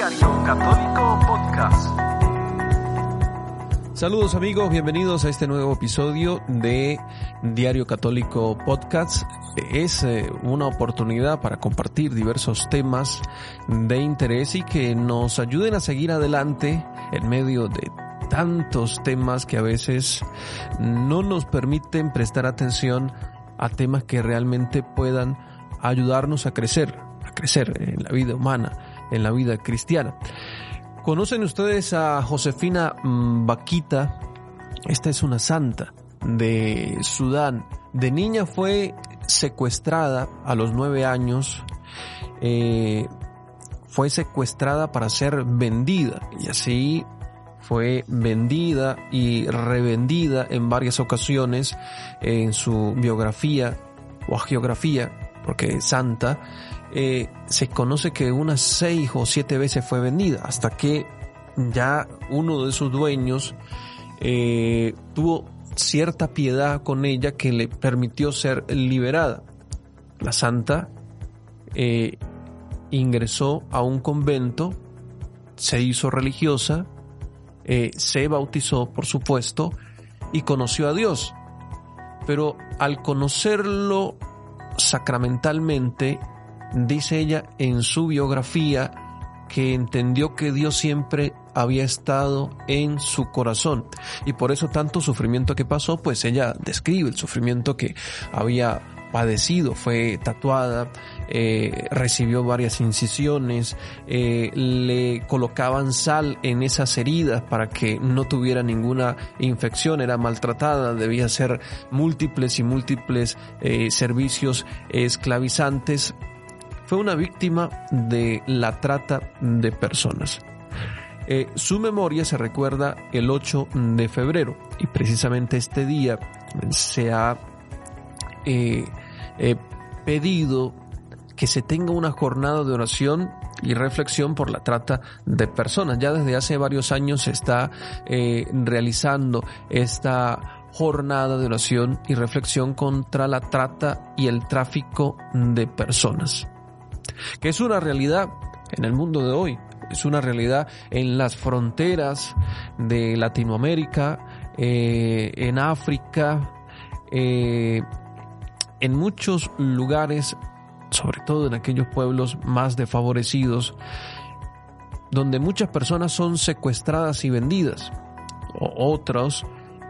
Diario Católico Podcast. Saludos amigos, bienvenidos a este nuevo episodio de Diario Católico Podcast. Es eh, una oportunidad para compartir diversos temas de interés y que nos ayuden a seguir adelante en medio de tantos temas que a veces no nos permiten prestar atención a temas que realmente puedan ayudarnos a crecer, a crecer en la vida humana, en la vida cristiana. ¿Conocen ustedes a Josefina Vaquita? Esta es una santa de Sudán. De niña fue secuestrada a los nueve años. Eh, fue secuestrada para ser vendida y así fue vendida y revendida en varias ocasiones en su biografía o geografía, porque santa, eh, se conoce que unas seis o siete veces fue vendida, hasta que ya uno de sus dueños eh, tuvo cierta piedad con ella que le permitió ser liberada. La santa eh, ingresó a un convento, se hizo religiosa, eh, se bautizó, por supuesto, y conoció a Dios. Pero al conocerlo sacramentalmente, dice ella en su biografía que entendió que Dios siempre había estado en su corazón. Y por eso tanto sufrimiento que pasó, pues ella describe el sufrimiento que había padecido, fue tatuada, eh, recibió varias incisiones, eh, le colocaban sal en esas heridas para que no tuviera ninguna infección, era maltratada, debía hacer múltiples y múltiples eh, servicios esclavizantes. Fue una víctima de la trata de personas. su memoria se recuerda el 8 de febrero y precisamente este día se ha pedido que se tenga una jornada de oración y reflexión por la trata de personas. Ya desde hace varios años se está eh, realizando esta jornada de oración y reflexión contra la trata y el tráfico de personas, que es una realidad en el mundo de hoy, es una realidad en las fronteras de Latinoamérica, eh, en África, eh, en muchos lugares, sobre todo en aquellos pueblos más desfavorecidos, donde muchas personas son secuestradas y vendidas, o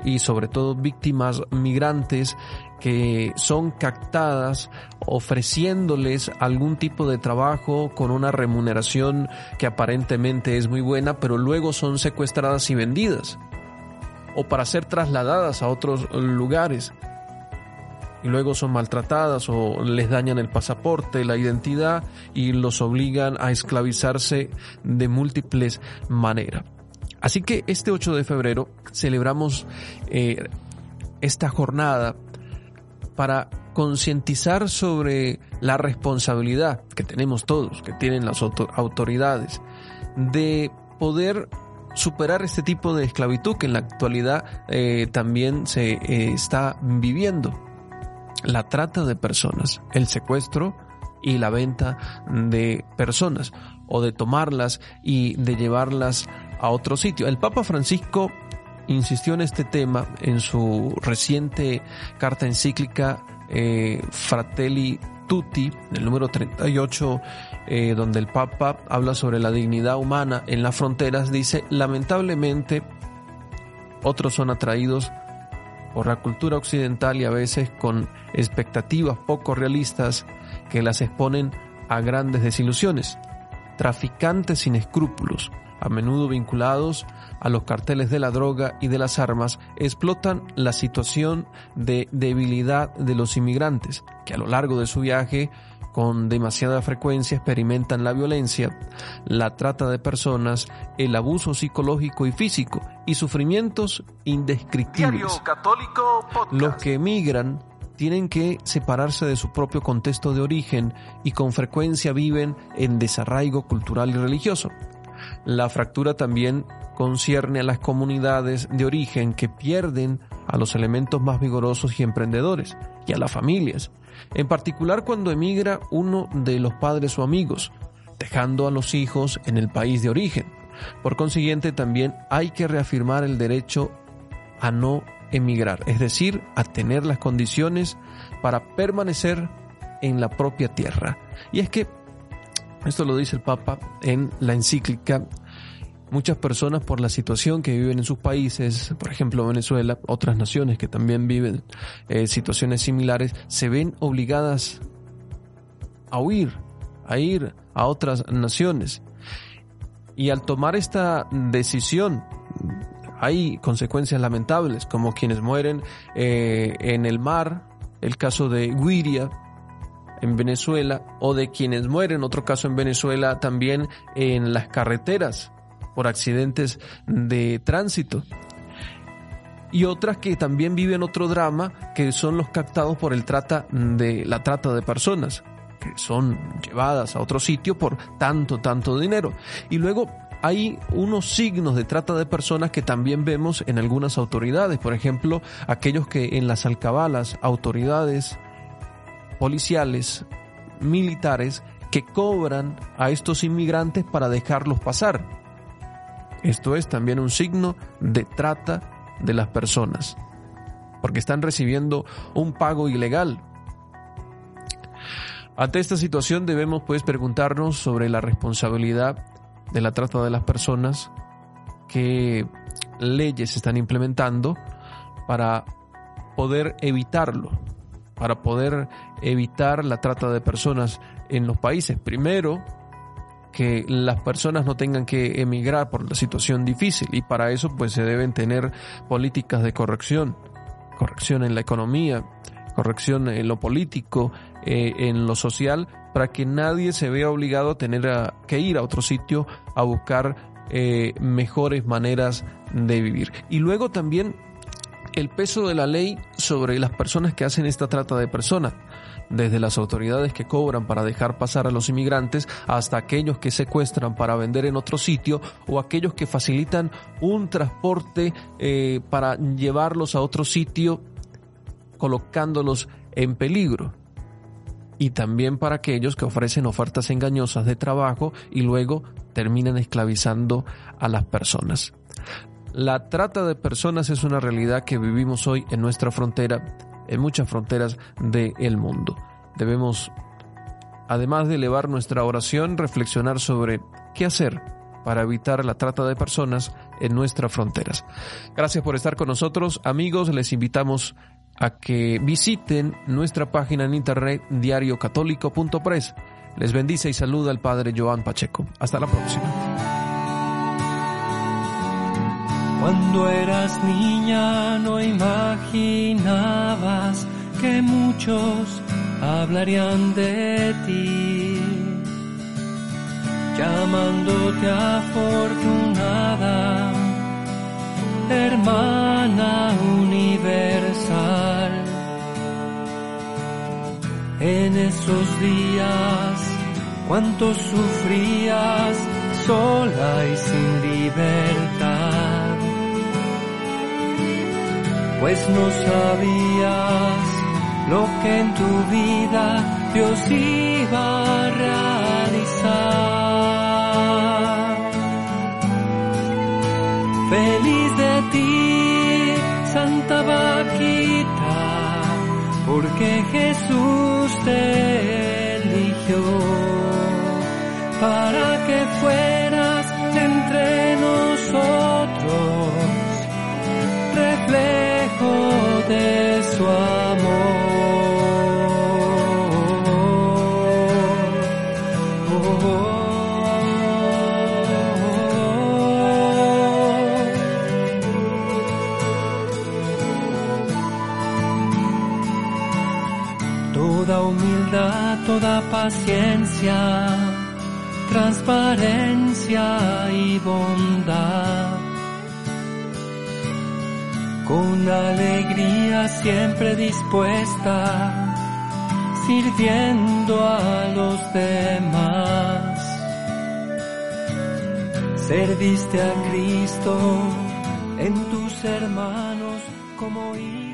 y sobre todo víctimas migrantes que son captadas ofreciéndoles algún tipo de trabajo con una remuneración que aparentemente es muy buena, pero luego son secuestradas y vendidas o para ser trasladadas a otros lugares y luego son maltratadas o les dañan el pasaporte, la identidad y los obligan a esclavizarse de múltiples maneras. Así que este 8 de febrero celebramos eh, esta jornada para concientizar sobre la responsabilidad que tenemos todos, que tienen las autoridades, de poder superar este tipo de esclavitud que en la actualidad eh, también se eh, está viviendo la trata de personas, el secuestro y la venta de personas o de tomarlas y de llevarlas a otro sitio. El Papa Francisco insistió en este tema en su reciente carta encíclica eh, Fratelli Tutti, el número 38, eh, donde el Papa habla sobre la dignidad humana en las fronteras, dice, lamentablemente, otros son atraídos por la cultura occidental y a veces con expectativas poco realistas que las exponen a grandes desilusiones. Traficantes sin escrúpulos, a menudo vinculados a los carteles de la droga y de las armas, explotan la situación de debilidad de los inmigrantes, que a lo largo de su viaje con demasiada frecuencia experimentan la violencia, la trata de personas, el abuso psicológico y físico y sufrimientos indescriptibles. Los que emigran tienen que separarse de su propio contexto de origen y con frecuencia viven en desarraigo cultural y religioso. La fractura también concierne a las comunidades de origen que pierden a los elementos más vigorosos y emprendedores y a las familias, en particular cuando emigra uno de los padres o amigos, dejando a los hijos en el país de origen. Por consiguiente, también hay que reafirmar el derecho a no emigrar, es decir, a tener las condiciones para permanecer en la propia tierra. Y es que, esto lo dice el Papa en la encíclica, muchas personas por la situación que viven en sus países, por ejemplo Venezuela, otras naciones que también viven eh, situaciones similares, se ven obligadas a huir, a ir a otras naciones. Y al tomar esta decisión, hay consecuencias lamentables, como quienes mueren eh, en el mar, el caso de Guiria en Venezuela, o de quienes mueren, otro caso en Venezuela, también en las carreteras por accidentes de tránsito. Y otras que también viven otro drama, que son los captados por el trata de la trata de personas que son llevadas a otro sitio por tanto, tanto dinero. Y luego hay unos signos de trata de personas que también vemos en algunas autoridades, por ejemplo, aquellos que en las alcabalas, autoridades policiales, militares, que cobran a estos inmigrantes para dejarlos pasar. Esto es también un signo de trata de las personas, porque están recibiendo un pago ilegal ante esta situación debemos pues preguntarnos sobre la responsabilidad de la trata de las personas, qué leyes están implementando para poder evitarlo, para poder evitar la trata de personas en los países. Primero, que las personas no tengan que emigrar por la situación difícil y para eso pues se deben tener políticas de corrección, corrección en la economía, corrección en lo político, eh, en lo social, para que nadie se vea obligado a tener que ir a otro sitio a buscar eh, mejores maneras de vivir. Y luego también el peso de la ley sobre las personas que hacen esta trata de personas, desde las autoridades que cobran para dejar pasar a los inmigrantes hasta aquellos que secuestran para vender en otro sitio o aquellos que facilitan un transporte eh, para llevarlos a otro sitio colocándolos en peligro. Y también para aquellos que ofrecen ofertas engañosas de trabajo y luego terminan esclavizando a las personas. La trata de personas es una realidad que vivimos hoy en nuestra frontera, en muchas fronteras del mundo. Debemos, además de elevar nuestra oración, reflexionar sobre qué hacer para evitar la trata de personas en nuestras fronteras. Gracias por estar con nosotros, amigos. Les invitamos a que visiten nuestra página en internet diariocatólico.press. Les bendice y saluda el Padre Joan Pacheco. Hasta la próxima. Cuando eras niña no imaginabas que muchos hablarían de ti, llamándote afortunada hermana universal. En esos días, cuánto sufrías sola y sin libertad, pues no sabías lo que en tu vida Dios iba a toda humildad, toda paciencia, transparencia y bondad. Con alegría siempre dispuesta, sirviendo a los demás. Serviste a Cristo en tus hermanos como hijos